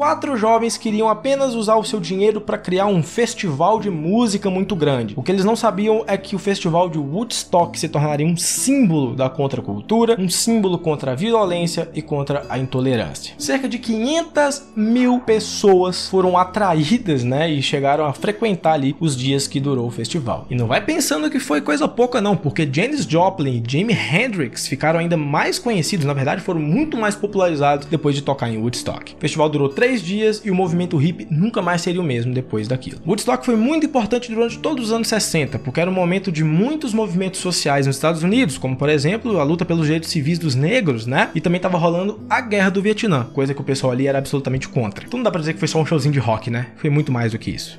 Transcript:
Quatro jovens queriam apenas usar o seu dinheiro para criar um festival de música muito grande. O que eles não sabiam é que o festival de Woodstock se tornaria um símbolo da contracultura, um símbolo contra a violência e contra a intolerância. Cerca de 500 mil pessoas foram atraídas, né, e chegaram a frequentar ali os dias que durou o festival. E não vai pensando que foi coisa pouca não, porque Janis Joplin e Jimi Hendrix ficaram ainda mais conhecidos, na verdade foram muito mais popularizados depois de tocar em Woodstock. O festival durou três três dias e o movimento hippie nunca mais seria o mesmo depois daquilo. Woodstock foi muito importante durante todos os anos 60, porque era um momento de muitos movimentos sociais nos Estados Unidos, como por exemplo a luta pelos direitos civis dos negros, né? E também estava rolando a guerra do Vietnã, coisa que o pessoal ali era absolutamente contra. Então não dá pra dizer que foi só um showzinho de rock, né? Foi muito mais do que isso.